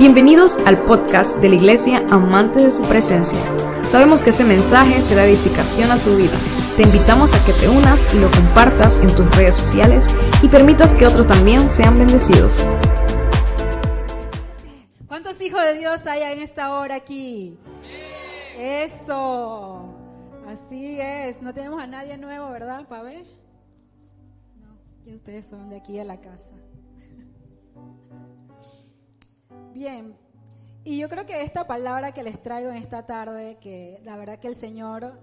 Bienvenidos al podcast de la Iglesia Amante de su Presencia. Sabemos que este mensaje será edificación a tu vida. Te invitamos a que te unas y lo compartas en tus redes sociales y permitas que otros también sean bendecidos. ¿Cuántos hijos de Dios hay en esta hora aquí? Eso. Así es. No tenemos a nadie nuevo, ¿verdad, Pabe? No, que ustedes son de aquí a la casa. Bien, y yo creo que esta palabra que les traigo en esta tarde, que la verdad que el Señor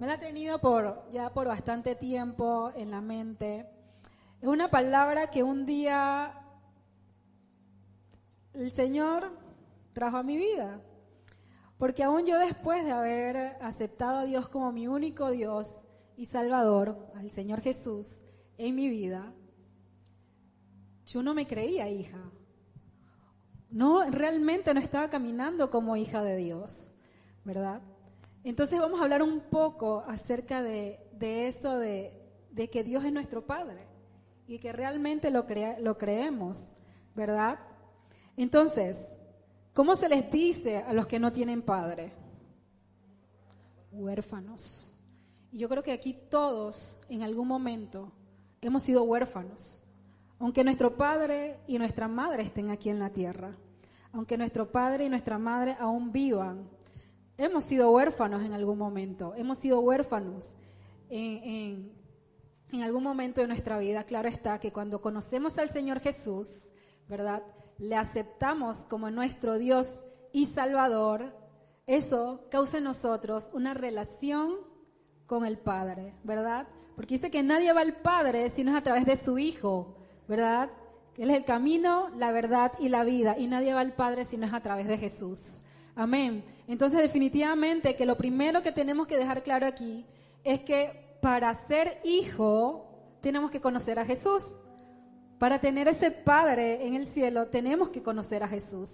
me la ha tenido por ya por bastante tiempo en la mente, es una palabra que un día el Señor trajo a mi vida. Porque aún yo después de haber aceptado a Dios como mi único Dios y Salvador, al Señor Jesús, en mi vida, yo no me creía hija no, realmente no estaba caminando como hija de Dios, ¿verdad? Entonces vamos a hablar un poco acerca de, eso, de, que Dios es nuestro Padre y que realmente lo, lo creemos, ¿verdad? Entonces, ¿cómo se les dice a los que no tienen padre? Huérfanos. Y yo creo que aquí todos en algún momento hemos sido huérfanos, aunque nuestro padre y nuestra madre estén aquí en la tierra aunque nuestro padre y nuestra madre aún vivan. Hemos sido huérfanos en algún momento, hemos sido huérfanos en, algún momento de nuestra vida. Claro está que cuando conocemos al Señor Jesús, ¿verdad? Le aceptamos como nuestro Dios y Salvador, eso causa en nosotros una relación con el Padre, ¿verdad? Porque dice que nadie va al Padre si no es a través de su Hijo, ¿verdad? Él es el camino, la verdad y la vida. Y nadie va al Padre si no es a través de Jesús. Amén. Entonces definitivamente que lo primero que tenemos que dejar claro aquí es que para ser hijo tenemos que conocer a Jesús. Para tener ese Padre en el cielo tenemos que conocer a Jesús.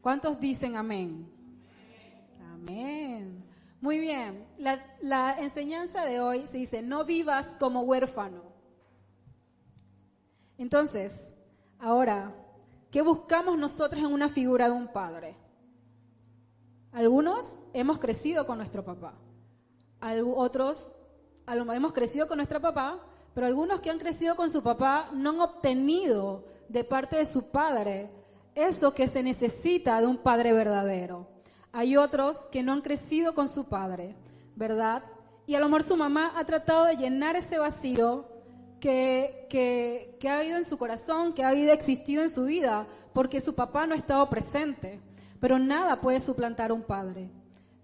¿Cuántos dicen amén? Amén. Muy bien. La, la enseñanza de hoy se dice, no vivas como huérfano. Entonces, Ahora, ¿qué buscamos nosotros en una figura de un padre? Algunos hemos crecido con nuestro papá, otros hemos crecido con nuestro papá, pero algunos que han crecido con su papá no han obtenido de parte de su padre eso que se necesita de un padre verdadero. Hay otros que no han crecido con su padre, ¿verdad? Y a lo mejor su mamá ha tratado de llenar ese vacío que, que, ha habido en su corazón, que ha habido existido en su vida, porque su papá no ha estado presente. Pero nada puede suplantar a un padre.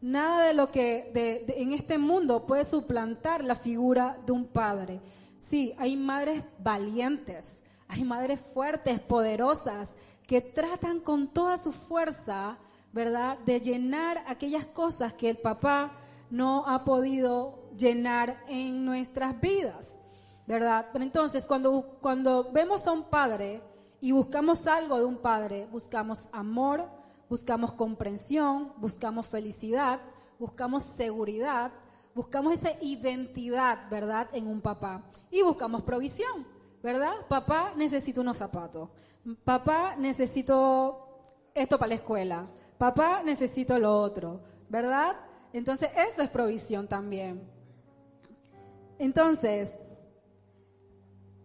Nada de lo que en este mundo puede suplantar la figura de un padre. Sí, hay madres valientes, hay madres fuertes, poderosas, que tratan con toda su fuerza, ¿verdad?, de llenar aquellas cosas que el papá no ha podido llenar en nuestras vidas. ¿Verdad? Pero entonces, cuando, cuando vemos a un padre y buscamos algo de un padre, buscamos amor, buscamos comprensión, buscamos felicidad, buscamos seguridad, buscamos esa identidad, ¿verdad?, en un papá. Y buscamos provisión, ¿verdad? Papá, necesito unos zapatos. Papá, necesito esto para la escuela. Papá, necesito lo otro, ¿verdad? Entonces, eso es provisión también. Entonces,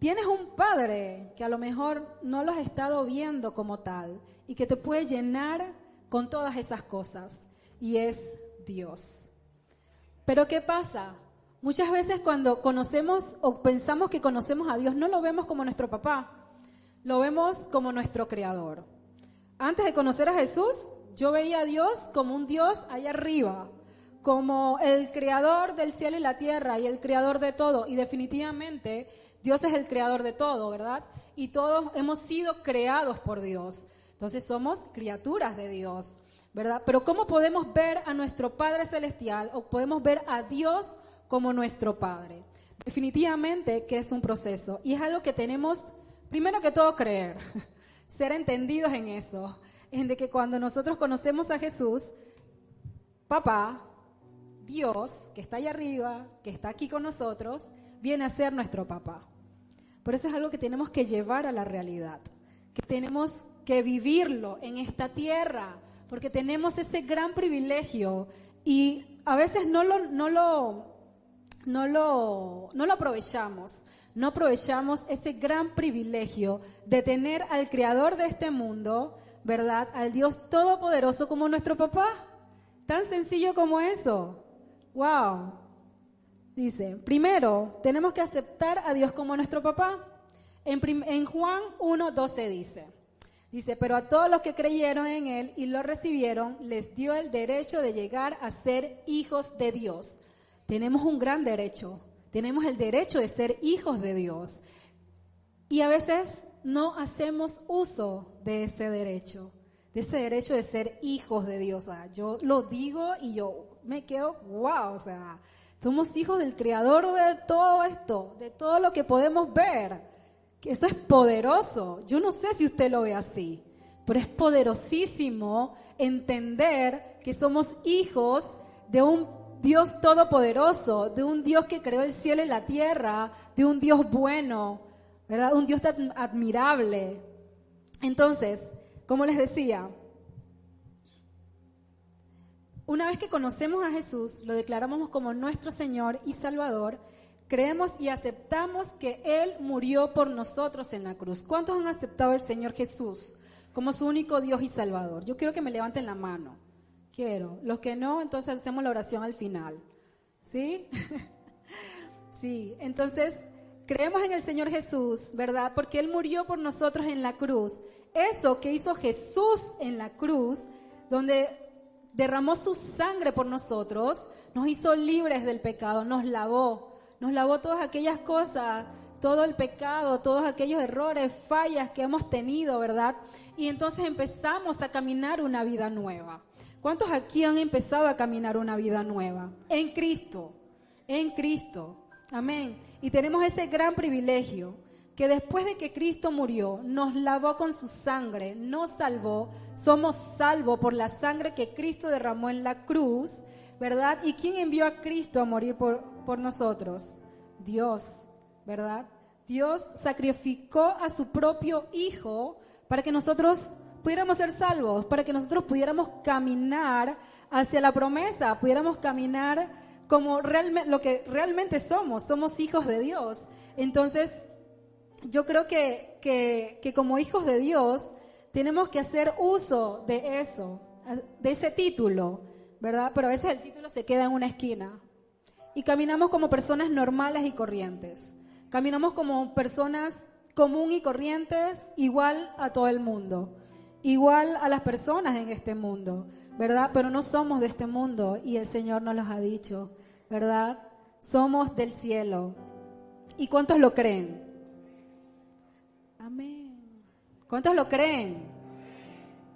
Tienes un padre que a lo mejor no lo has estado viendo como tal y que te puede llenar con todas esas cosas y es Dios. Pero ¿qué pasa? Muchas veces cuando conocemos o pensamos que conocemos a Dios no lo vemos como nuestro papá, lo vemos como nuestro creador. Antes de conocer a Jesús, yo veía a Dios como un Dios allá arriba, como el creador del cielo y la tierra y el creador de todo. Y definitivamente Dios es el creador de todo, ¿verdad? Y todos hemos sido creados por Dios. Entonces somos criaturas de Dios, ¿verdad? Pero ¿cómo podemos ver a nuestro Padre Celestial o podemos ver a Dios como nuestro Padre? Definitivamente que es un proceso y es algo que tenemos, primero que todo, creer, ser entendidos en eso, en de que cuando nosotros conocemos a Jesús, papá, Dios, que está ahí arriba, que está aquí con nosotros, viene a ser nuestro papá. Por eso es algo que tenemos que llevar a la realidad, que tenemos que vivirlo en esta tierra, porque tenemos ese gran privilegio y a veces no lo, no lo, no lo, no lo aprovechamos. No aprovechamos ese gran privilegio de tener al creador de este mundo, ¿verdad? Al Dios todopoderoso como nuestro papá. Tan sencillo como eso. Wow. Dice, primero, tenemos que aceptar a Dios como nuestro papá. En, en Juan 1.12 dice, dice, pero a todos los que creyeron en Él y lo recibieron, les dio el derecho de llegar a ser hijos de Dios. Tenemos un gran derecho, tenemos el derecho de ser hijos de Dios. Y a veces no hacemos uso de ese derecho, de ese derecho de ser hijos de Dios. yo lo digo y yo me quedo, wow, o sea, somos hijos del creador de todo esto, de todo lo que podemos ver. Eso es poderoso. Yo no sé si usted lo ve así, pero es poderosísimo entender que somos hijos de un Dios todopoderoso, de un Dios que creó el cielo y la tierra, de un Dios bueno, ¿verdad? Un Dios admirable. Entonces, como les decía, una vez que conocemos a Jesús, lo declaramos como nuestro Señor y Salvador, creemos y aceptamos que Él murió por nosotros en la cruz. ¿Cuántos han aceptado al Señor Jesús como su único Dios y Salvador? Yo quiero que me levanten la mano. Quiero. Los que no, entonces hacemos la oración al final. ¿Sí? sí, entonces creemos en el Señor Jesús, ¿verdad? Porque Él murió por nosotros en la cruz. Eso que hizo Jesús en la cruz, donde derramó su sangre por nosotros, nos hizo libres del pecado, nos lavó, nos lavó todas aquellas cosas, todo el pecado, todos aquellos errores, fallas que hemos tenido, ¿verdad? Y entonces empezamos a caminar una vida nueva. ¿Cuántos aquí han empezado a caminar una vida nueva? En Cristo, en Cristo. Amén. Y tenemos ese gran privilegio que después de que Cristo murió, nos lavó con su sangre, nos salvó, somos salvos por la sangre que Cristo derramó en la cruz ¿verdad? ¿Y quién envió a Cristo a morir por, por nosotros? Dios, ¿verdad? Dios sacrificó a su propio Hijo para que nosotros pudiéramos ser salvos, para que nosotros pudiéramos caminar hacia la promesa, pudiéramos caminar como realmente, lo que realmente somos, somos hijos de Dios. Entonces, yo creo que, que, que como hijos de Dios tenemos que hacer uso de eso, de ese título, ¿verdad? Pero a veces el título se queda en una esquina. Y caminamos como personas normales y corrientes. Caminamos como personas común y corrientes, igual a todo el mundo. Igual a las personas en este mundo, ¿verdad? Pero no somos de este mundo y el Señor nos los ha dicho, ¿verdad? Somos del cielo. ¿Y cuántos lo creen? ¿Cuántos lo creen?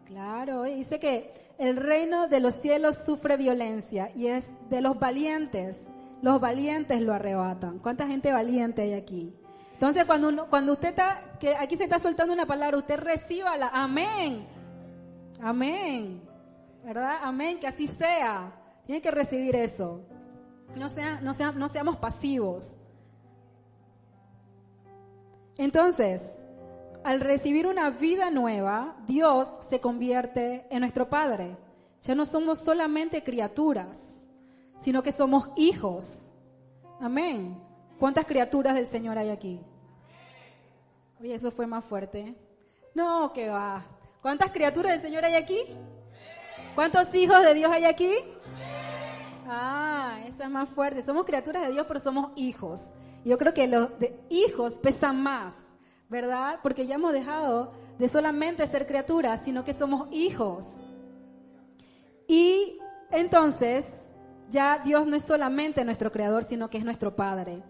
Claro, dice que el reino de los cielos sufre violencia y es de los valientes. Los valientes lo arrebatan. ¿Cuánta gente valiente hay aquí? Entonces, cuando, cuando usted está, que aquí se está soltando una palabra, usted reciba la amén. Amén. ¿Verdad? Amén, que así sea. Tiene que recibir eso. No, sea, no, no seamos pasivos. Entonces, al recibir una vida nueva, Dios se convierte en nuestro Padre. Ya no somos solamente criaturas, sino que somos hijos. Amén. ¿Cuántas criaturas del Señor hay aquí? Oye, eso fue más fuerte. No, que va. ¿Cuántas criaturas del Señor hay aquí? ¿Cuántos hijos de Dios hay aquí? Ah, esa es más fuerte. Somos criaturas de Dios, pero somos hijos. Yo creo que los hijos pesan más ¿verdad? Porque ya hemos dejado de solamente ser criaturas, sino que somos hijos. Y entonces, ya Dios no es solamente nuestro creador, sino que es nuestro Padre.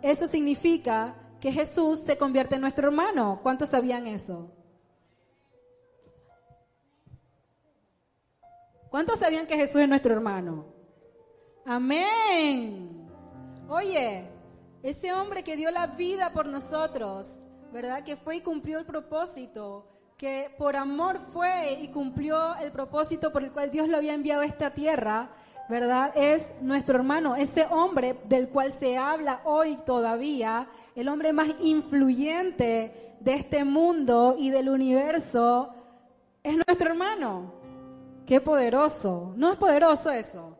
Eso significa que Jesús se convierte en nuestro hermano. ¿Cuántos sabían eso? ¿Cuántos sabían que Jesús es nuestro hermano? Amén. Oye, ese hombre que dio la vida por nosotros, ¿verdad? Que fue y cumplió el propósito, que por amor fue y cumplió el propósito por el cual Dios lo había enviado a esta tierra, ¿verdad? Es nuestro hermano, ese hombre del cual se habla hoy todavía, el hombre más influyente de este mundo y del universo, es nuestro hermano. Qué poderoso. ¿No es poderoso eso?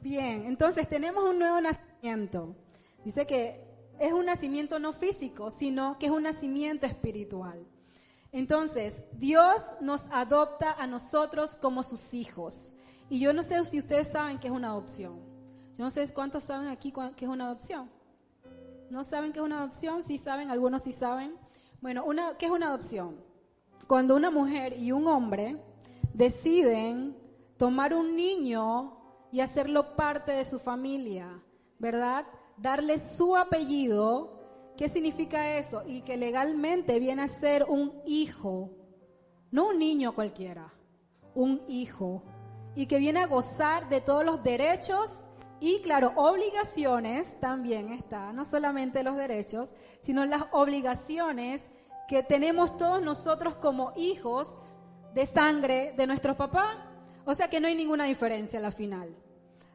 Bien, entonces tenemos un nuevo nacimiento. Dice que es un nacimiento no físico, sino que es un nacimiento espiritual. Entonces, Dios nos adopta a nosotros como sus hijos. Y yo no sé si ustedes saben qué es una adopción. Yo no sé cuántos saben aquí qué es una adopción. ¿No saben qué es una adopción? Sí saben, algunos sí saben. Bueno, una, ¿qué es una adopción? Cuando una mujer y un hombre deciden tomar un niño y hacerlo parte de su familia, ¿verdad? Darle su apellido ¿Qué significa eso? Y que legalmente viene a ser un hijo, no un niño cualquiera, un hijo. Y que viene a gozar de todos los derechos y, claro, obligaciones también está, no solamente los derechos, sino las obligaciones que tenemos todos nosotros como hijos de sangre de nuestros papás. O sea que no hay ninguna diferencia a la final.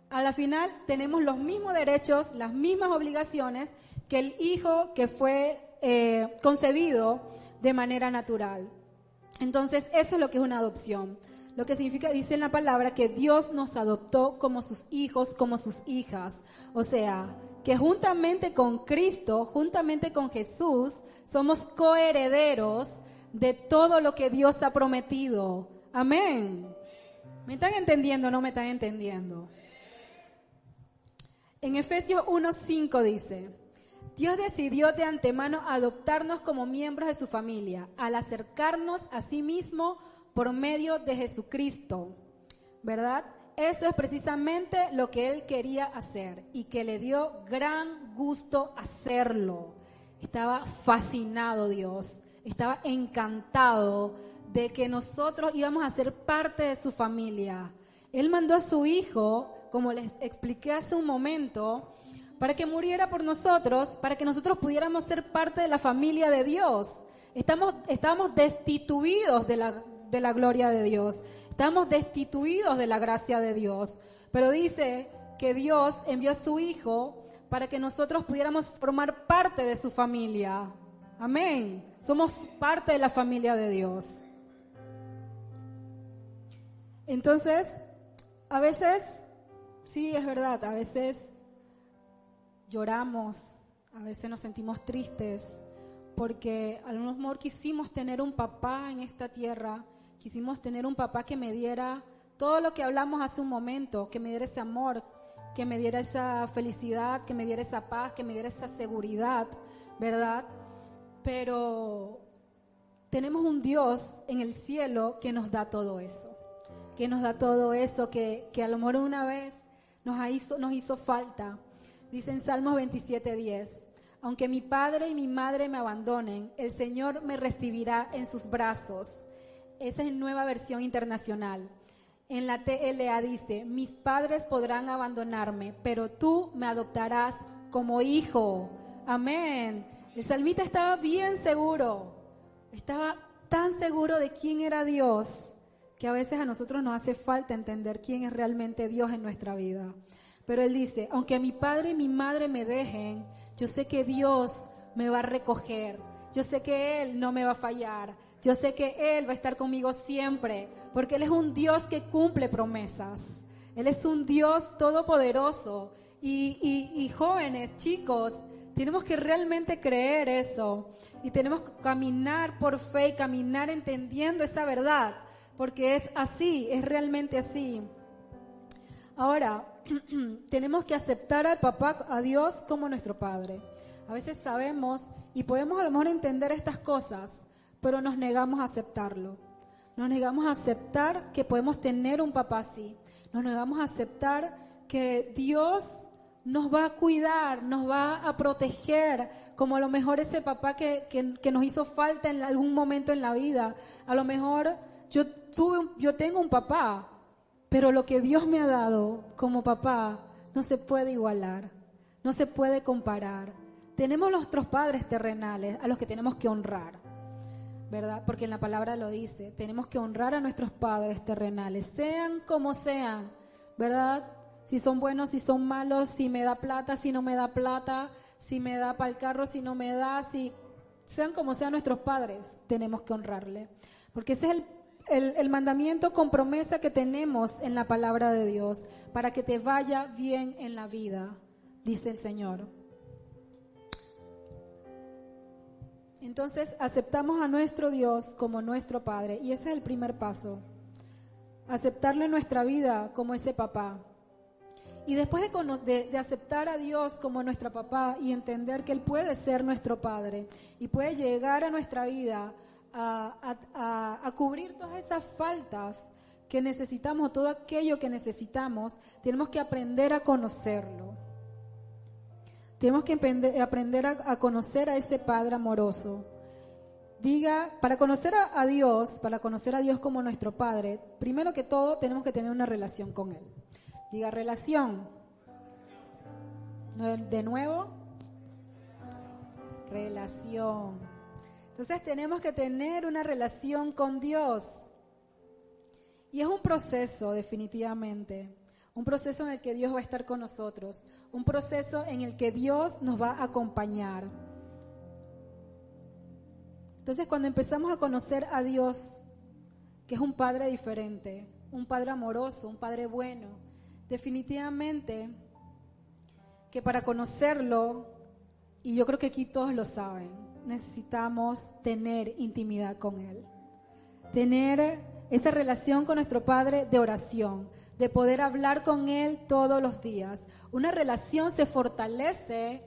A la final tenemos los mismos derechos, las mismas obligaciones que el hijo que fue eh, concebido de manera natural. Entonces, eso es lo que es una adopción. Lo que significa, dice en la palabra, que Dios nos adoptó como sus hijos, como sus hijas. O sea, que juntamente con Cristo, juntamente con Jesús, somos coherederos de todo lo que Dios ha prometido. Amén. ¿Me están entendiendo o no me están entendiendo? En Efesios 1.5 dice, Dios decidió de antemano adoptarnos como miembros de su familia al acercarnos a sí mismo por medio de Jesucristo. ¿Verdad? Eso es precisamente lo que Él quería hacer y que le dio gran gusto hacerlo. Estaba fascinado Dios, estaba encantado de que nosotros íbamos a ser parte de su familia. Él mandó a su hijo, como les expliqué hace un momento, para que muriera por nosotros, para que nosotros pudiéramos ser parte de la familia de Dios. Estamos, estamos destituidos de la, de la gloria de Dios, estamos destituidos de la gracia de Dios. Pero dice que Dios envió a su Hijo para que nosotros pudiéramos formar parte de su familia. Amén. Somos parte de la familia de Dios. Entonces, a veces, sí, es verdad, a veces lloramos, a veces nos sentimos tristes, porque a lo mejor quisimos tener un papá en esta tierra, quisimos tener un papá que me diera todo lo que hablamos hace un momento, que me diera ese amor, que me diera esa felicidad, que me diera esa paz, que me diera esa seguridad, ¿verdad? Pero tenemos un Dios en el cielo que nos da todo eso, que nos da todo eso, que, que a lo mejor una vez nos hizo, nos hizo falta, Dice en Salmos 27:10, aunque mi padre y mi madre me abandonen, el Señor me recibirá en sus brazos. Esa es nueva versión internacional. En la TLA dice, mis padres podrán abandonarme, pero tú me adoptarás como hijo. Amén. El salmita estaba bien seguro, estaba tan seguro de quién era Dios, que a veces a nosotros nos hace falta entender quién es realmente Dios en nuestra vida. Pero él dice, aunque mi padre y mi madre me dejen, yo sé que Dios me va a recoger. Yo sé que Él no me va a fallar. Yo sé que Él va a estar conmigo siempre, porque Él es un Dios que cumple promesas. Él es un Dios todopoderoso. Y, y jóvenes, chicos, tenemos que realmente creer eso. Y tenemos que caminar por fe y caminar entendiendo esa verdad, porque es así, es realmente así. Ahora, tenemos que aceptar al papá, a Dios como nuestro padre. A veces sabemos y podemos a lo mejor entender estas cosas, pero nos negamos a aceptarlo. Nos negamos a aceptar que podemos tener un papá así. Nos negamos a aceptar que Dios nos va a cuidar, nos va a proteger, como a lo mejor ese papá que, que, nos hizo falta en algún momento en la vida. A lo mejor yo, tuve, yo tengo un papá, pero lo que Dios me ha dado como papá no se puede igualar, no se puede comparar. Tenemos nuestros padres terrenales a los que tenemos que honrar. ¿verdad? Porque en la palabra lo dice, tenemos que honrar a nuestros padres terrenales, sean como sean, ¿verdad? Si son buenos, si son malos, si me da plata, si no me da plata, si me da para el carro, si no me da, si sean como sean nuestros padres, tenemos que honrarle. Porque ese es el el, mandamiento con promesa que tenemos en la palabra de Dios para que te vaya bien en la vida, dice el Señor. Entonces aceptamos a nuestro Dios como nuestro Padre y ese es el primer paso. Aceptarlo en nuestra vida como ese papá. Y después de, de, aceptar a Dios como nuestro papá y entender que Él puede ser nuestro Padre y puede llegar a nuestra vida a, cubrir todas esas faltas que necesitamos, todo aquello que necesitamos, tenemos que aprender a conocerlo. Tenemos que aprender, a, conocer a ese Padre amoroso. Diga, para conocer a, Dios, para conocer a Dios como nuestro Padre, primero que todo tenemos que tener una relación con Él. Diga, relación. De nuevo, relación. Entonces tenemos que tener una relación con Dios. Y es un proceso, definitivamente. Un proceso en el que Dios va a estar con nosotros. Un proceso en el que Dios nos va a acompañar. Entonces cuando empezamos a conocer a Dios, que es un Padre diferente, un Padre amoroso, un Padre bueno, definitivamente que para conocerlo, y yo creo que aquí todos lo saben, necesitamos tener intimidad con Él. Tener esa relación con nuestro Padre de oración, de poder hablar con Él todos los días. Una relación se fortalece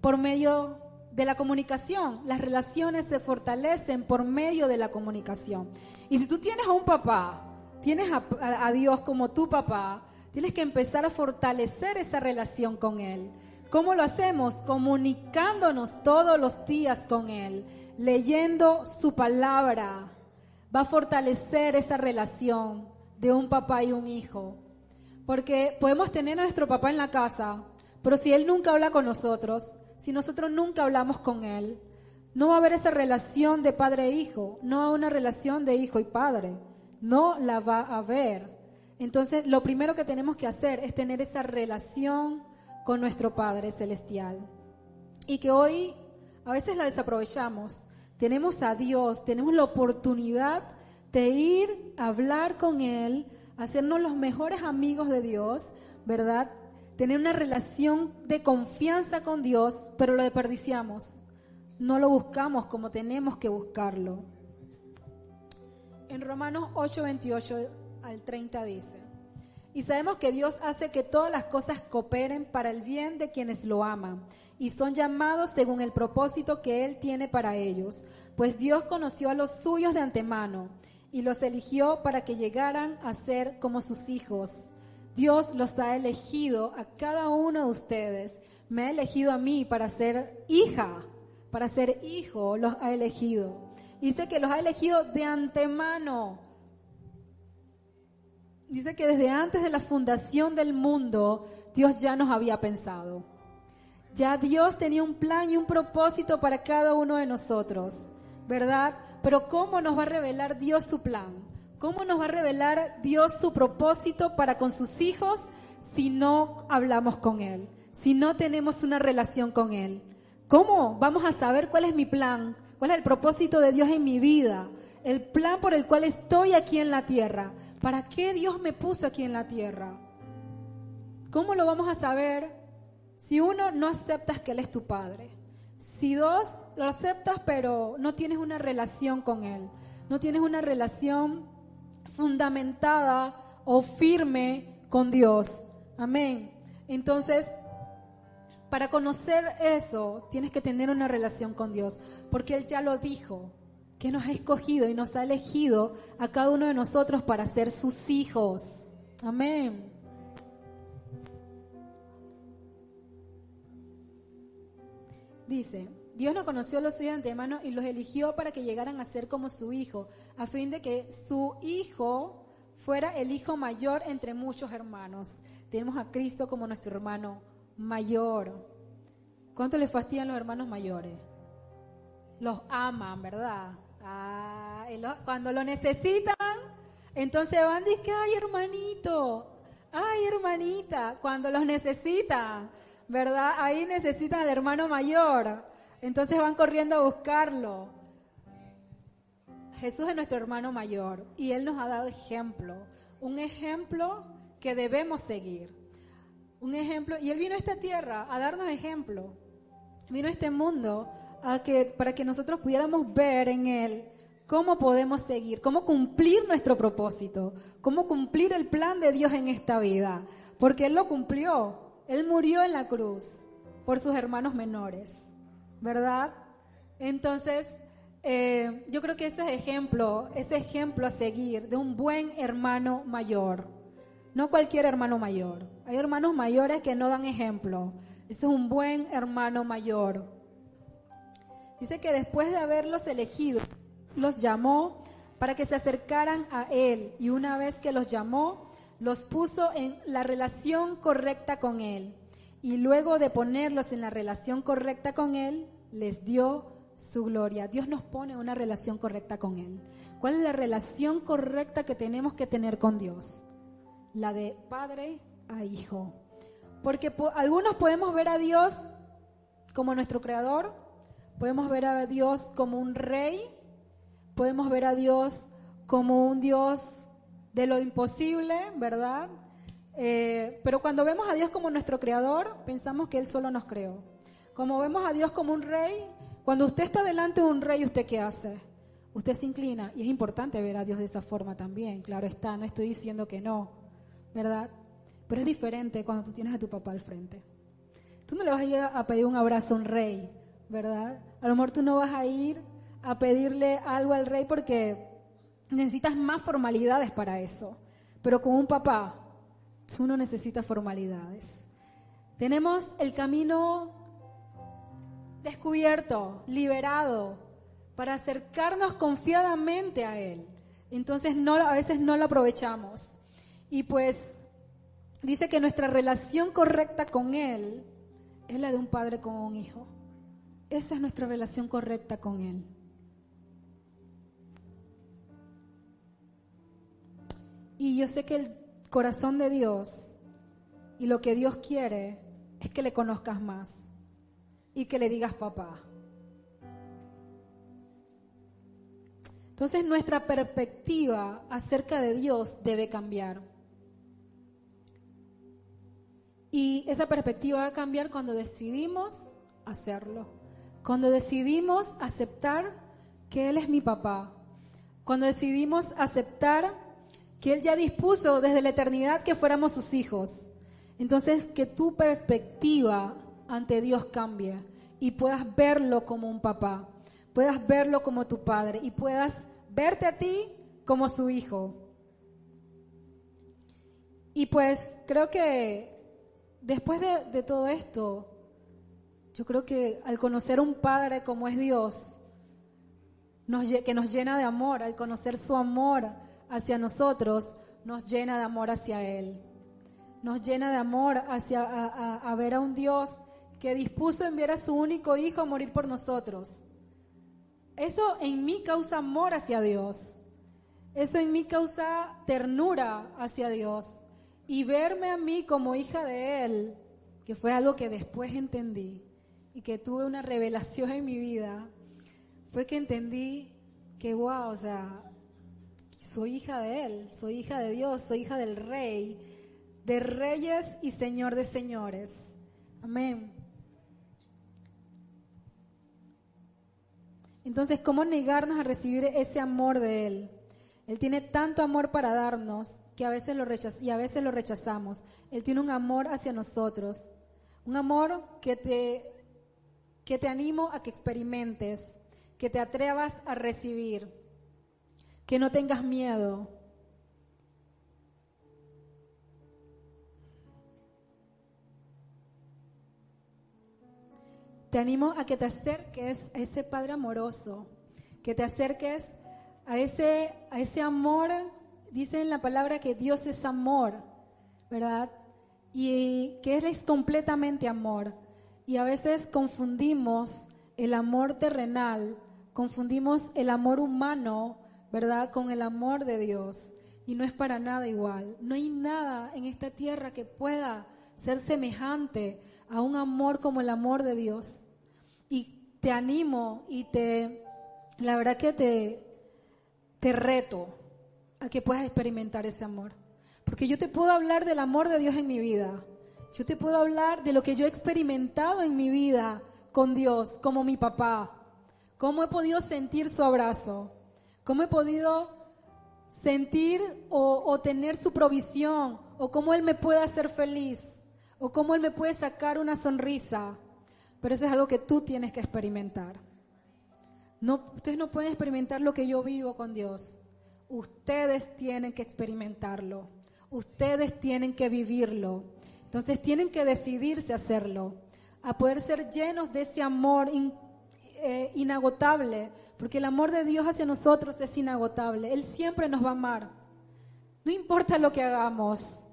por medio de la comunicación. Las relaciones se fortalecen por medio de la comunicación. Y si tú tienes a un papá, tienes a, Dios como tu papá, tienes que empezar a fortalecer esa relación con Él. ¿Cómo lo hacemos? Comunicándonos todos los días con Él, leyendo su palabra. Va a fortalecer esa relación de un papá y un hijo. Porque podemos tener a nuestro papá en la casa, pero si Él nunca habla con nosotros, si nosotros nunca hablamos con Él, no va a haber esa relación de padre e hijo, no va a una relación de hijo y padre, no la va a haber. Entonces, lo primero que tenemos que hacer es tener esa relación con nuestro Padre Celestial. Y que hoy a veces la desaprovechamos. Tenemos a Dios, tenemos la oportunidad de ir a hablar con Él, hacernos los mejores amigos de Dios, ¿verdad? Tener una relación de confianza con Dios, pero lo desperdiciamos. No lo buscamos como tenemos que buscarlo. En Romanos 8, 28 al 30 dice, y sabemos que Dios hace que todas las cosas cooperen para el bien de quienes lo aman y son llamados según el propósito que Él tiene para ellos. Pues Dios conoció a los suyos de antemano y los eligió para que llegaran a ser como sus hijos. Dios los ha elegido a cada uno de ustedes. Me ha elegido a mí para ser hija, para ser hijo, los ha elegido. Dice que los ha elegido de antemano Dice que desde antes de la fundación del mundo, Dios ya nos había pensado. Ya Dios tenía un plan y un propósito para cada uno de nosotros, ¿verdad? Pero ¿cómo nos va a revelar Dios su plan? ¿Cómo nos va a revelar Dios su propósito para con sus hijos si no hablamos con Él? Si no tenemos una relación con Él. ¿Cómo vamos a saber cuál es mi plan? ¿Cuál es el propósito de Dios en mi vida? El plan por el cual estoy aquí en la tierra. ¿Para qué Dios me puso aquí en la tierra? ¿Cómo lo vamos a saber si uno no aceptas que Él es tu Padre? Si dos, lo aceptas pero no tienes una relación con Él, no tienes una relación fundamentada o firme con Dios. Amén. Entonces, para conocer eso, tienes que tener una relación con Dios, porque Él ya lo dijo que nos ha escogido y nos ha elegido a cada uno de nosotros para ser sus hijos. Amén. Dice, Dios no conoció a los suyos de antemano y los eligió para que llegaran a ser como su hijo, a fin de que su hijo fuera el hijo mayor entre muchos hermanos. Tenemos a Cristo como nuestro hermano mayor. ¿Cuánto le fastidian los hermanos mayores? Los aman, ¿verdad? Ah, cuando lo necesitan, entonces van y que, ay hermanito, ay hermanita, cuando los necesitan, ¿verdad? Ahí necesitan al hermano mayor. Entonces van corriendo a buscarlo. Jesús es nuestro hermano mayor y Él nos ha dado ejemplo, un ejemplo que debemos seguir. Un ejemplo, y Él vino a esta tierra a darnos ejemplo. Vino a este mundo para que nosotros pudiéramos ver en Él cómo podemos seguir, cómo cumplir nuestro propósito, cómo cumplir el plan de Dios en esta vida. Porque Él lo cumplió. Él murió en la cruz por sus hermanos menores, ¿verdad? Entonces, eh, yo creo que ese ejemplo, ese ejemplo a seguir de un buen hermano mayor, no cualquier hermano mayor. Hay hermanos mayores que no dan ejemplo. Ese es un buen hermano mayor. Dice que después de haberlos elegido, los llamó para que se acercaran a Él y una vez que los llamó, los puso en la relación correcta con Él. Y luego de ponerlos en la relación correcta con Él, les dio su gloria. Dios nos pone una relación correcta con Él. ¿Cuál es la relación correcta que tenemos que tener con Dios? La de padre a hijo. Porque algunos podemos ver a Dios como nuestro creador, podemos ver a Dios como un rey, podemos ver a Dios como un Dios de lo imposible, ¿verdad? Eh, pero cuando vemos a Dios como nuestro creador, pensamos que Él solo nos creó. Como vemos a Dios como un rey, cuando usted está delante de un rey, ¿usted qué hace? Usted se inclina. Y es importante ver a Dios de esa forma también, claro está, no estoy diciendo que no, ¿verdad? Pero es diferente cuando tú tienes a tu papá al frente. Tú no le vas a ir a pedir un abrazo a un rey, ¿verdad? A lo mejor tú no vas a ir a pedirle algo al rey porque necesitas más formalidades para eso. Pero con un papá, tú no necesitas formalidades. Tenemos el camino descubierto, liberado, para acercarnos confiadamente a Él. Entonces no, a veces no lo aprovechamos. Y pues dice que nuestra relación correcta con Él es la de un padre con un hijo. Esa es nuestra relación correcta con Él. Y yo sé que el corazón de Dios y lo que Dios quiere es que le conozcas más y que le digas papá. Entonces nuestra perspectiva acerca de Dios debe cambiar. Y esa perspectiva va a cambiar cuando decidimos hacerlo. Cuando decidimos aceptar que Él es mi papá. Cuando decidimos aceptar que Él ya dispuso desde la eternidad que fuéramos sus hijos. Entonces, que tu perspectiva ante Dios cambie y puedas verlo como un papá, puedas verlo como tu padre y puedas verte a ti como su hijo. Y pues creo que después de, todo esto, yo creo que al conocer un padre como es Dios, que nos llena de amor, al conocer su amor hacia nosotros, nos llena de amor hacia Él. Nos llena de amor hacia a ver a un Dios que dispuso enviar a su único hijo a morir por nosotros. Eso en mí causa amor hacia Dios. Eso en mí causa ternura hacia Dios. Y verme a mí como hija de Él, que fue algo que después entendí y que tuve una revelación en mi vida, fue que entendí que, wow, o sea, soy hija de Él, soy hija de Dios, soy hija del Rey, de reyes y Señor de señores. Amén. Entonces, ¿cómo negarnos a recibir ese amor de Él? Él tiene tanto amor para darnos que a veces lo y a veces lo rechazamos. Él tiene un amor hacia nosotros, un amor que te, que te animo a que experimentes, que te atrevas a recibir, que no tengas miedo, Te animo a que te acerques a ese Padre amoroso, que te acerques a ese, a ese amor. Dice en la palabra que Dios es amor, ¿verdad? Y que Él es completamente amor. Y a veces confundimos el amor terrenal confundimos el amor humano, ¿verdad?, con el amor de Dios. Y no es para nada igual. No hay nada en esta tierra que pueda ser semejante a un amor como el amor de Dios. Y te animo y te, la verdad que te, te reto a que puedas experimentar ese amor. Porque yo te puedo hablar del amor de Dios en mi vida. Yo te puedo hablar de lo que yo he experimentado en mi vida con Dios, como mi papá. Cómo he podido sentir su abrazo. Cómo he podido sentir o, tener su provisión. O cómo Él me puede hacer feliz. O cómo Él me puede sacar una sonrisa. Pero eso es algo que tú tienes que experimentar. No, ustedes no pueden experimentar lo que yo vivo con Dios. Ustedes tienen que experimentarlo. Ustedes tienen que vivirlo. Entonces tienen que decidirse a hacerlo, a poder ser llenos de ese amor eh, inagotable, porque el amor de Dios hacia nosotros es inagotable. Él siempre nos va a amar. No importa lo que hagamos,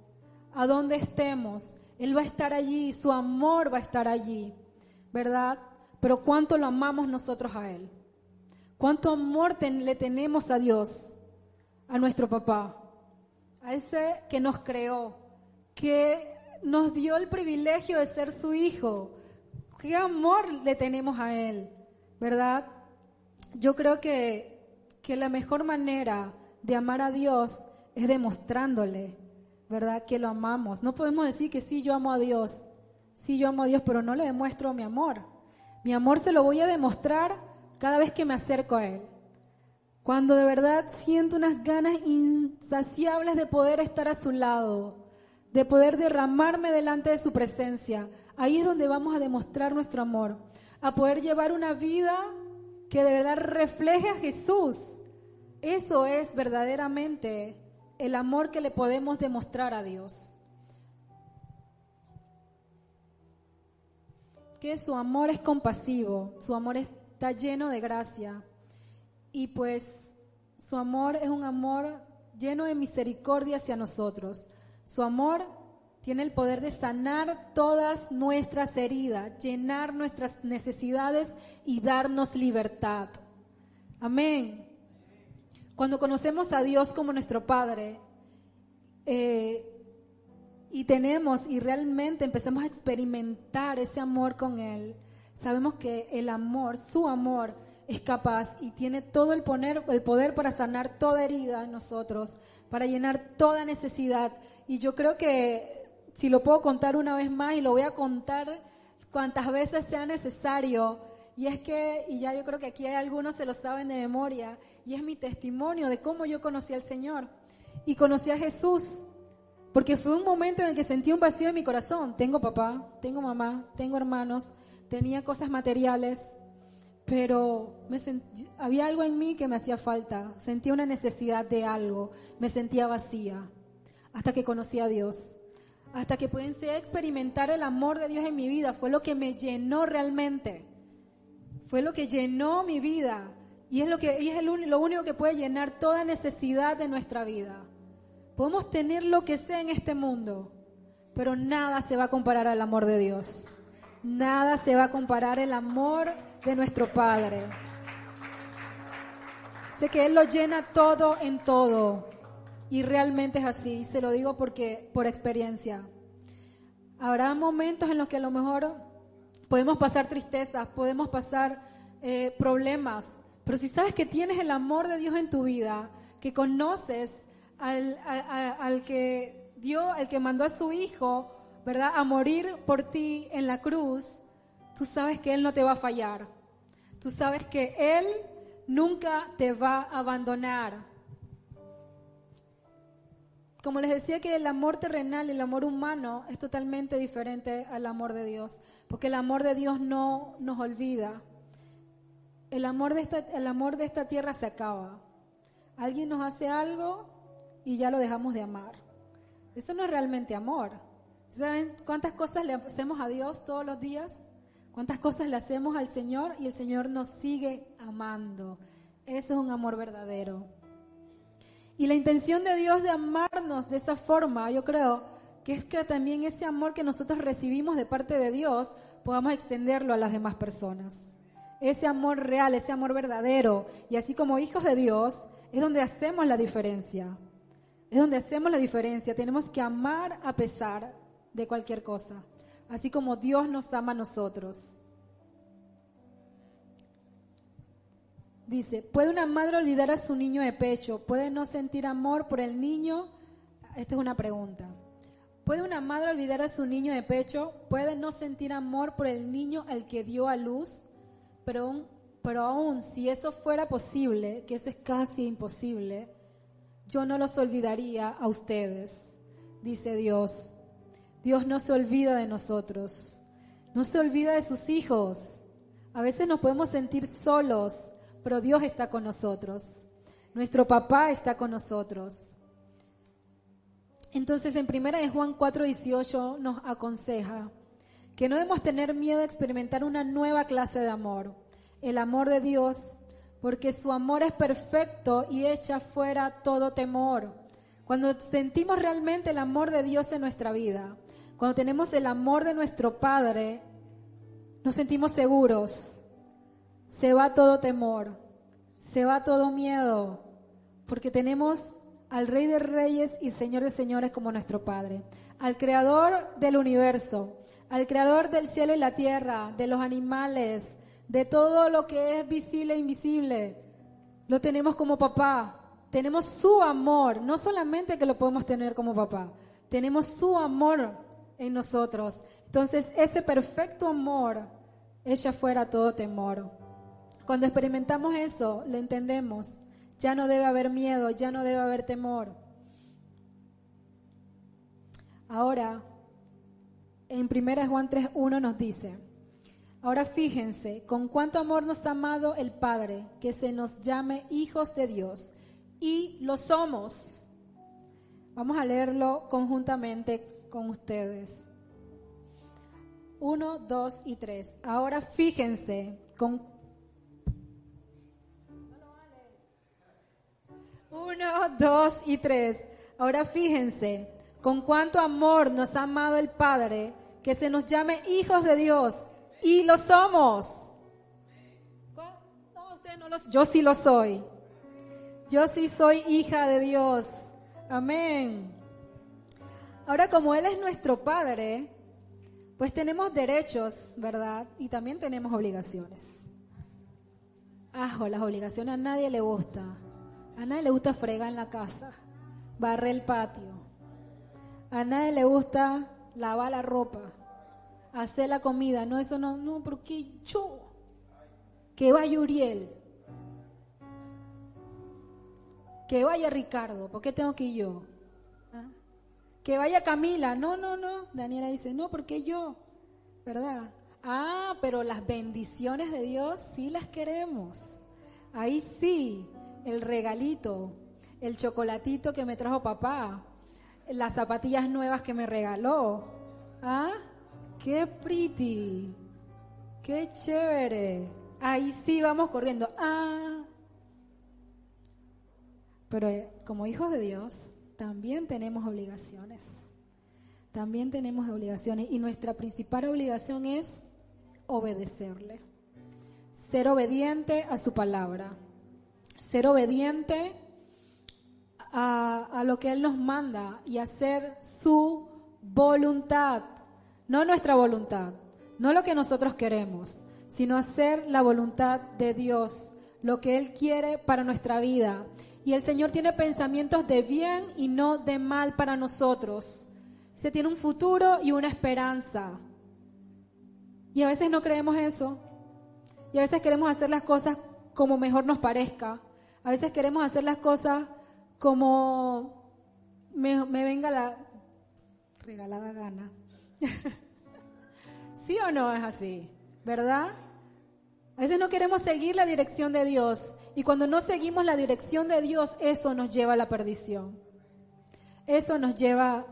a dónde estemos, Él va a estar allí, su amor va a estar allí, ¿verdad? Pero cuánto lo amamos nosotros a Él. Cuánto amor le tenemos a Dios, a nuestro papá, a ese que nos creó, que nos dio el privilegio de ser su hijo. Qué amor le tenemos a Él, ¿verdad? Yo creo que, que la mejor manera de amar a Dios es demostrándole, ¿verdad? Que lo amamos. No podemos decir que sí, yo amo a Dios. Sí, yo amo a Dios, pero no le demuestro mi amor. Mi amor se lo voy a demostrar cada vez que me acerco a Él. Cuando de verdad siento unas ganas insaciables de poder estar a su lado, de poder derramarme delante de su presencia. Ahí es donde vamos a demostrar nuestro amor, a poder llevar una vida que de verdad refleje a Jesús. Eso es verdaderamente el amor que le podemos demostrar a Dios. Que su amor es compasivo, su amor está lleno de gracia y pues su amor es un amor lleno de misericordia hacia nosotros. Su amor tiene el poder de sanar todas nuestras heridas, llenar nuestras necesidades y darnos libertad. Amén. Cuando conocemos a Dios como nuestro Padre eh, y tenemos y realmente empezamos a experimentar ese amor con Él, sabemos que el amor, su amor, es capaz y tiene todo el, poder para sanar toda herida en nosotros, para llenar toda necesidad y yo creo que si lo puedo contar una vez más y lo voy a contar cuantas veces sea necesario, y es que, y ya yo creo que aquí hay algunos se lo saben de memoria, y es mi testimonio de cómo yo conocí al Señor. Y conocí a Jesús, porque fue un momento en el que sentí un vacío en mi corazón. Tengo papá, tengo mamá, tengo hermanos, tenía cosas materiales, pero había algo en mí que me hacía falta, sentía una necesidad de algo, me sentía vacía hasta que conocí a Dios, hasta que pueden experimentar el amor de Dios en mi vida. Fue lo que me llenó realmente. Fue lo que llenó mi vida. Y es lo, que, es lo único que puede llenar toda necesidad de nuestra vida. Podemos tener lo que sea en este mundo, pero nada se va a comparar al amor de Dios. Nada se va a comparar el amor de nuestro Padre. Sé que Él lo llena todo en todo. Y realmente es así, se lo digo porque por experiencia. Habrá momentos en los que a lo mejor podemos pasar tristezas, podemos pasar eh, problemas, pero si sabes que tienes el amor de Dios en tu vida, que conoces al, al que dio, al que mandó a su hijo, ¿verdad? A morir por ti en la cruz, tú sabes que Él no te va a fallar. Tú sabes que Él nunca te va a abandonar. Como les decía que el amor terrenal el amor humano es totalmente diferente al amor de Dios, porque el amor de Dios no nos olvida. El amor de esta, el amor de esta tierra se acaba. Alguien nos hace algo y ya lo dejamos de amar. Eso no es realmente amor. ¿Saben cuántas cosas le hacemos a Dios todos los días? ¿Cuántas cosas le hacemos al Señor y el Señor nos sigue amando? Eso es un amor verdadero. Y la intención de Dios de amarnos de esa forma, yo creo que es que también ese amor que nosotros recibimos de parte de Dios podamos extenderlo a las demás personas. ese amor real, ese amor verdadero. Y así como hijos de Dios, es donde hacemos la diferencia. Es donde hacemos la diferencia. Tenemos que amar a pesar de cualquier cosa. Así como Dios nos ama a nosotros. Dice, ¿puede una madre olvidar a su niño de pecho? ¿Puede no sentir amor por el niño? Esta es una pregunta. ¿Puede una madre olvidar a su niño de pecho? ¿Puede no sentir amor por el niño al que dio a luz? Pero, aún si eso fuera posible, que eso es casi imposible, yo no los olvidaría a ustedes, dice Dios. Dios no se olvida de nosotros, no se olvida de sus hijos. A veces nos podemos sentir solos, pero Dios está con nosotros. Nuestro papá está con nosotros. Entonces en primera de Juan 4:18 nos aconseja que no debemos tener miedo de experimentar una nueva clase de amor, el amor de Dios, porque su amor es perfecto y echa fuera todo temor. Cuando sentimos realmente el amor de Dios en nuestra vida, cuando tenemos el amor de nuestro Padre, nos sentimos seguros. Se va todo temor, se va todo miedo, porque tenemos al Rey de Reyes y Señor de Señores como nuestro Padre, al Creador del universo, al Creador del cielo y la tierra, de los animales, de todo lo que es visible e invisible. Lo tenemos como papá. Tenemos su amor, no solamente que lo podemos tener como papá, tenemos su amor en nosotros. Entonces, ese perfecto amor echa fuera todo temor. Cuando experimentamos eso, le entendemos ya no debe haber miedo, ya no debe haber temor. Ahora, en 1 Juan 3.1 nos dice, ahora fíjense con cuánto amor nos ha amado el Padre, que se nos llame hijos de Dios. Y lo somos. Vamos a leerlo conjuntamente con ustedes. Uno, dos y tres. Ahora fíjense con Uno, dos y tres. Ahora fíjense, con cuánto amor nos ha amado el Padre, que se nos llame hijos de Dios. Y lo somos. No, yo sí lo soy. Yo sí soy hija de Dios. Amén. Ahora, como Él es nuestro Padre, pues tenemos derechos, ¿verdad? Y también tenemos obligaciones. Ajo, las obligaciones a nadie le gusta. A nadie le gusta fregar en la casa, barrer el patio. A nadie le gusta lavar la ropa, hacer la comida. No, eso no, no, porque yo, que vaya Uriel, que vaya Ricardo, ¿por qué tengo que ir yo? ¿Ah? Que vaya Camila, no, no, no. Daniela dice, no, porque yo, ¿verdad? Ah, pero las bendiciones de Dios sí las queremos. Ahí sí, el regalito, el chocolatito que me trajo papá, las zapatillas nuevas que me regaló. ¿Ah? ¡Qué pretty! ¡Qué chévere! Ahí sí vamos corriendo. ¡Ah! Pero eh, como hijos de Dios, también tenemos obligaciones. También tenemos obligaciones. Y nuestra principal obligación es obedecerle. Ser obediente a su palabra ser obediente a, lo que Él nos manda y hacer su voluntad, no nuestra voluntad, no lo que nosotros queremos, sino hacer la voluntad de Dios, lo que Él quiere para nuestra vida. Y el Señor tiene pensamientos de bien y no de mal para nosotros. Se tiene un futuro y una esperanza. Y a veces no creemos eso. Y a veces queremos hacer las cosas como mejor nos parezca. A veces queremos hacer las cosas como me, venga la regalada gana. ¿Sí o no es así? ¿Verdad? A veces no queremos seguir la dirección de Dios y cuando no seguimos la dirección de Dios, eso nos lleva a la perdición. Eso nos lleva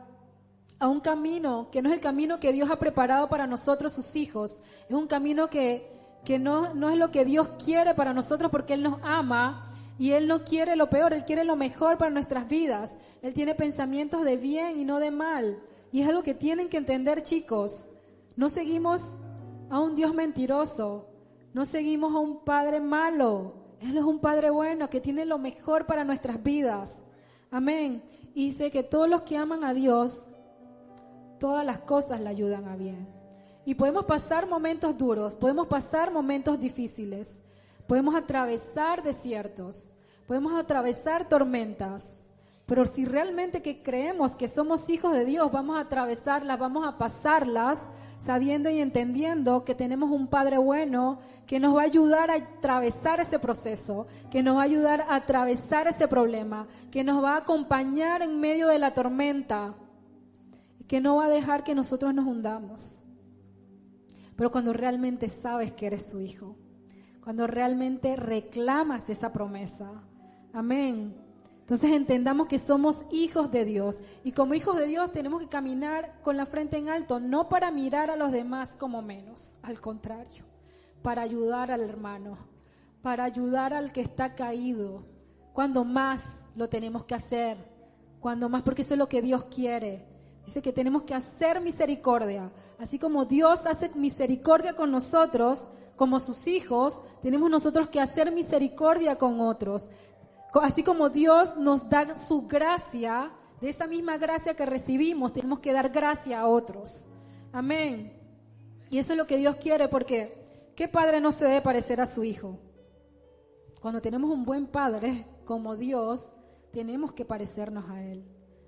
a un camino que no es el camino que Dios ha preparado para nosotros, sus hijos. Es un camino que, que no, no es lo que Dios quiere para nosotros porque Él nos ama y Él no quiere lo peor, Él quiere lo mejor para nuestras vidas. Él tiene pensamientos de bien y no de mal. Y es algo que tienen que entender chicos. No seguimos a un Dios mentiroso. No seguimos a un Padre malo. Él es un Padre bueno que tiene lo mejor para nuestras vidas. Amén. Y dice que todos los que aman a Dios, todas las cosas le ayudan a bien. Y podemos pasar momentos duros, podemos pasar momentos difíciles, podemos atravesar desiertos, podemos atravesar tormentas. Pero si realmente que creemos que somos hijos de Dios, vamos a atravesarlas, vamos a pasarlas, sabiendo y entendiendo que tenemos un Padre bueno que nos va a ayudar a atravesar ese proceso, que nos va a ayudar a atravesar ese problema, que nos va a acompañar en medio de la tormenta, que no va a dejar que nosotros nos hundamos. Pero cuando realmente sabes que eres tu hijo, cuando realmente reclamas esa promesa, amén. Entonces entendamos que somos hijos de Dios y como hijos de Dios tenemos que caminar con la frente en alto, no para mirar a los demás como menos, al contrario, para ayudar al hermano, para ayudar al que está caído, cuando más lo tenemos que hacer, cuando más, porque eso es lo que Dios quiere. Dice que tenemos que hacer misericordia, así como Dios hace misericordia con nosotros, como sus hijos, tenemos nosotros que hacer misericordia con otros. Así como Dios nos da su gracia, de esa misma gracia que recibimos, tenemos que dar gracia a otros. Amén. Y eso es lo que Dios quiere porque ¿qué padre no se debe parecer a su hijo? Cuando tenemos un buen padre como Dios, tenemos que parecernos a Él.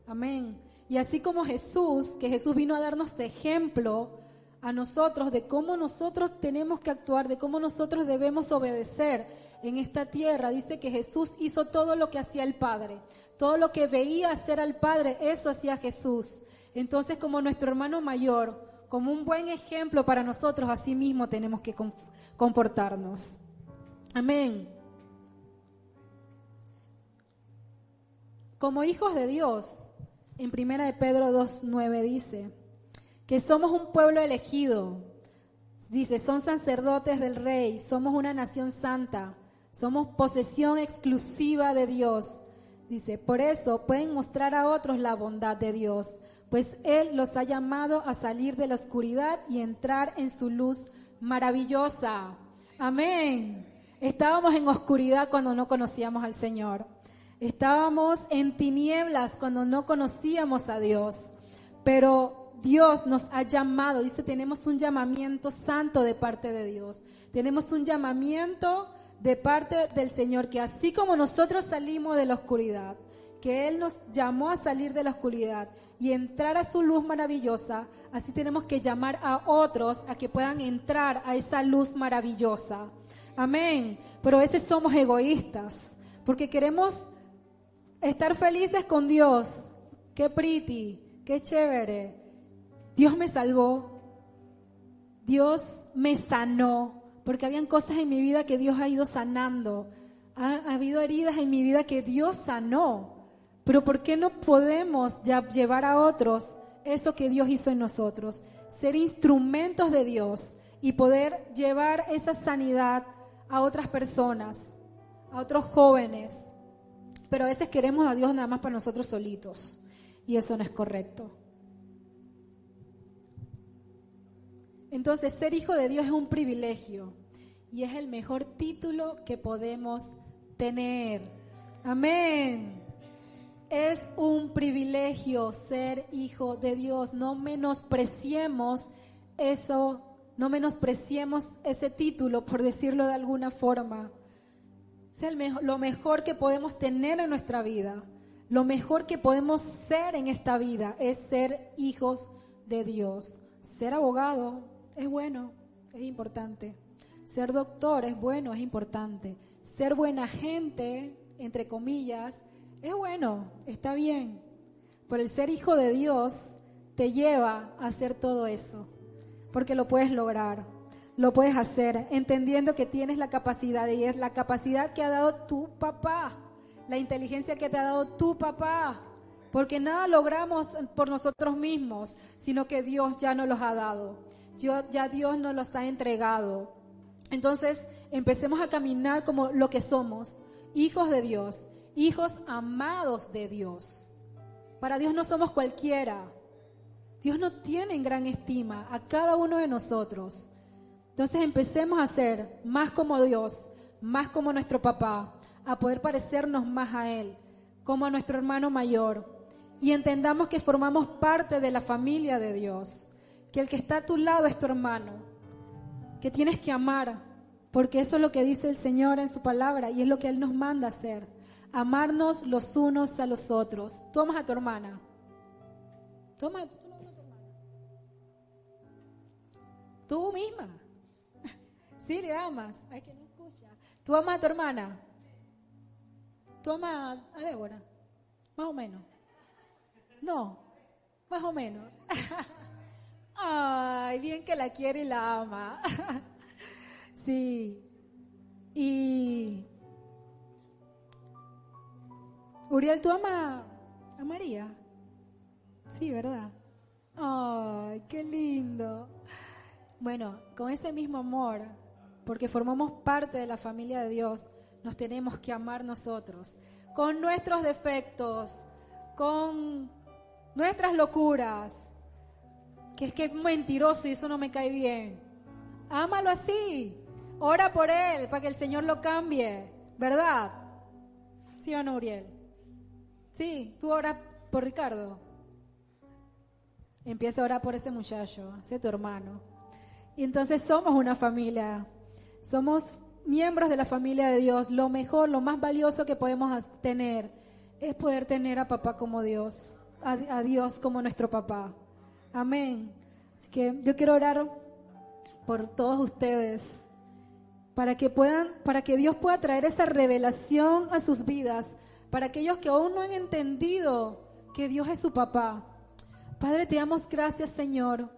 Amén. Y así como Jesús, que Jesús vino a darnos ejemplo a nosotros de cómo nosotros tenemos que actuar, de cómo nosotros debemos obedecer en esta tierra. Dice que Jesús hizo todo lo que hacía el Padre. Todo lo que veía hacer al Padre, eso hacía Jesús. Entonces, como nuestro hermano mayor, como un buen ejemplo para nosotros, así mismo tenemos que comportarnos. Amén. Como hijos de Dios, en primera de Pedro 2.9 dice que somos un pueblo elegido. Dice, son sacerdotes del rey, somos una nación santa, somos posesión exclusiva de Dios. Dice, por eso pueden mostrar a otros la bondad de Dios, pues Él los ha llamado a salir de la oscuridad y entrar en su luz maravillosa. Amén. Estábamos en oscuridad cuando no conocíamos al Señor. Estábamos en tinieblas cuando no conocíamos a Dios. Pero Dios nos ha llamado, dice, tenemos un llamamiento santo de parte de Dios. Tenemos un llamamiento de parte del Señor, que así como nosotros salimos de la oscuridad, que Él nos llamó a salir de la oscuridad y entrar a su luz maravillosa, así tenemos que llamar a otros a que puedan entrar a esa luz maravillosa. Amén. Pero a veces somos egoístas, porque queremos estar felices con Dios. Qué pretty, qué chévere. Dios me salvó. Dios me sanó porque habían cosas en mi vida que Dios ha ido sanando. Ha, habido heridas en mi vida que Dios sanó. Pero ¿por qué no podemos ya llevar a otros eso que Dios hizo en nosotros? Ser instrumentos de Dios y poder llevar esa sanidad a otras personas, a otros jóvenes. Pero a veces queremos a Dios nada más para nosotros solitos. Y eso no es correcto. Entonces, ser hijo de Dios es un privilegio y es el mejor título que podemos tener. Amén. Es un privilegio ser hijo de Dios. No menospreciemos eso, no menospreciemos ese título, por decirlo de alguna forma. Es lo mejor que podemos tener en nuestra vida. Lo mejor que podemos ser en esta vida es ser hijos de Dios. Ser abogado, es bueno, es importante. Ser doctor es bueno, es importante. Ser buena gente, entre comillas, es bueno, está bien. Pero el ser hijo de Dios te lleva a hacer todo eso, porque lo puedes lograr, lo puedes hacer, entendiendo que tienes la capacidad y es la capacidad que ha dado tu papá, la inteligencia que te ha dado tu papá, porque nada logramos por nosotros mismos, sino que Dios ya nos los ha dado ya Dios nos los ha entregado. Entonces, empecemos a caminar como lo que somos, hijos de Dios, hijos amados de Dios. Para Dios no somos cualquiera. Dios no tiene en gran estima a cada uno de nosotros. Entonces empecemos a ser más como Dios, más como nuestro papá, a poder parecernos más a Él, como a nuestro hermano mayor. Y entendamos que formamos parte de la familia de Dios, que el que está a tu lado es tu hermano, que tienes que amar, porque eso es lo que dice el Señor en su palabra y es lo que Él nos manda hacer, amarnos los unos a los otros. Tú amas a tu hermana. Tú amas, a tu hermana. Tú misma. Sí, le amas. Ay, que no escucha. ¿Tú amas a tu hermana? ¿Tú amas a Débora? Más o menos. No, más o menos. Ay, bien que la quiere y la ama. sí. Y Uriel, ¿tú amas a María? Sí, ¿verdad? Ay, qué lindo. Bueno, con ese mismo amor, porque formamos parte de la familia de Dios, nos tenemos que amar nosotros, con nuestros defectos, con nuestras locuras, que es que es mentiroso y eso no me cae bien. Ámalo así. Ora por él para que el Señor lo cambie, ¿verdad? ¿Sí o no, Uriel? Sí, tú oras por Ricardo. Empieza a orar por ese muchacho, ese tu hermano. Y entonces somos una familia. Somos miembros de la familia de Dios. Lo mejor, lo más valioso que podemos tener es poder tener a papá como Dios a, Dios como nuestro papá. Amén. Así que yo quiero orar por todos ustedes para que puedan, para que Dios pueda traer esa revelación a sus vidas, para aquellos que aún no han entendido que Dios es su papá. Padre, te damos gracias, Señor.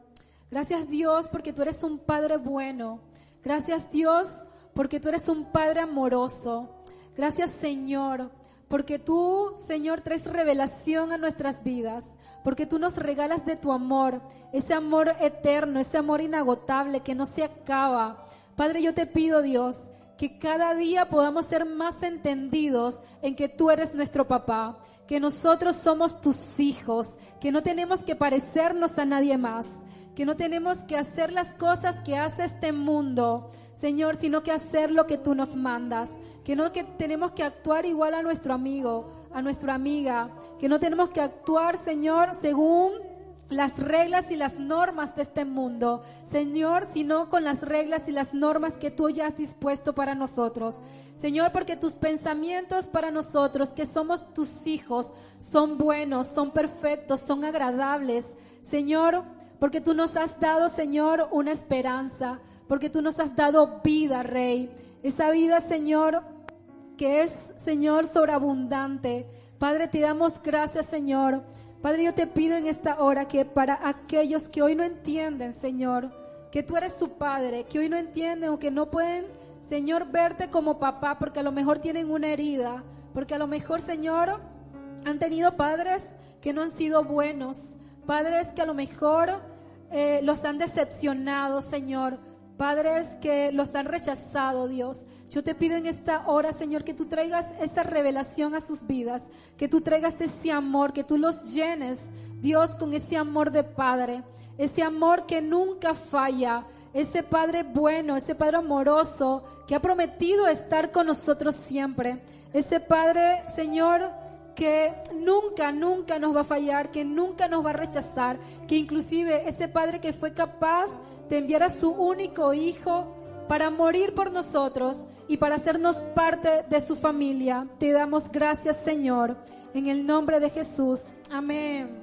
Gracias, Dios, porque tú eres un Padre bueno. Gracias, Dios, porque tú eres un Padre amoroso. Gracias, Señor, porque tú, Señor, traes revelación a nuestras vidas, porque tú nos regalas de tu amor, ese amor eterno, ese amor inagotable que no se acaba. Padre, yo te pido, Dios, que cada día podamos ser más entendidos en que tú eres nuestro papá, que nosotros somos tus hijos, que no tenemos que parecernos a nadie más, que no tenemos que hacer las cosas que hace este mundo, Señor, sino que hacer lo que tú nos mandas que no que tenemos que actuar igual a nuestro amigo, a nuestra amiga, que no tenemos que actuar, Señor, según las reglas y las normas de este mundo, Señor, sino con las reglas y las normas que tú ya has dispuesto para nosotros. Señor, porque tus pensamientos para nosotros, que somos tus hijos, son buenos, son perfectos, son agradables. Señor, porque tú nos has dado, Señor, una esperanza, porque tú nos has dado vida, Rey. Esa vida, Señor, que es, Señor, sobreabundante. Padre, te damos gracias, Señor. Padre, yo te pido en esta hora que para aquellos que hoy no entienden, Señor, que tú eres su Padre, que hoy no entienden o que no pueden, Señor, verte como papá, porque a lo mejor tienen una herida, porque a lo mejor, Señor, han tenido padres que no han sido buenos, padres que a lo mejor eh, los han decepcionado, Señor Padres que los han rechazado, Dios. Yo te pido en esta hora, Señor, que tú traigas esa revelación a sus vidas, que tú traigas ese amor, que tú los llenes, Dios, con ese amor de Padre, ese amor que nunca falla, ese Padre bueno, ese Padre amoroso, que ha prometido estar con nosotros siempre, ese Padre, Señor, que nunca, nunca nos va a fallar, que nunca nos va a rechazar, que inclusive ese Padre que fue capaz de enviar a su único Hijo para morir por nosotros y para hacernos parte de su familia. Te damos gracias, Señor, en el nombre de Jesús. Amén.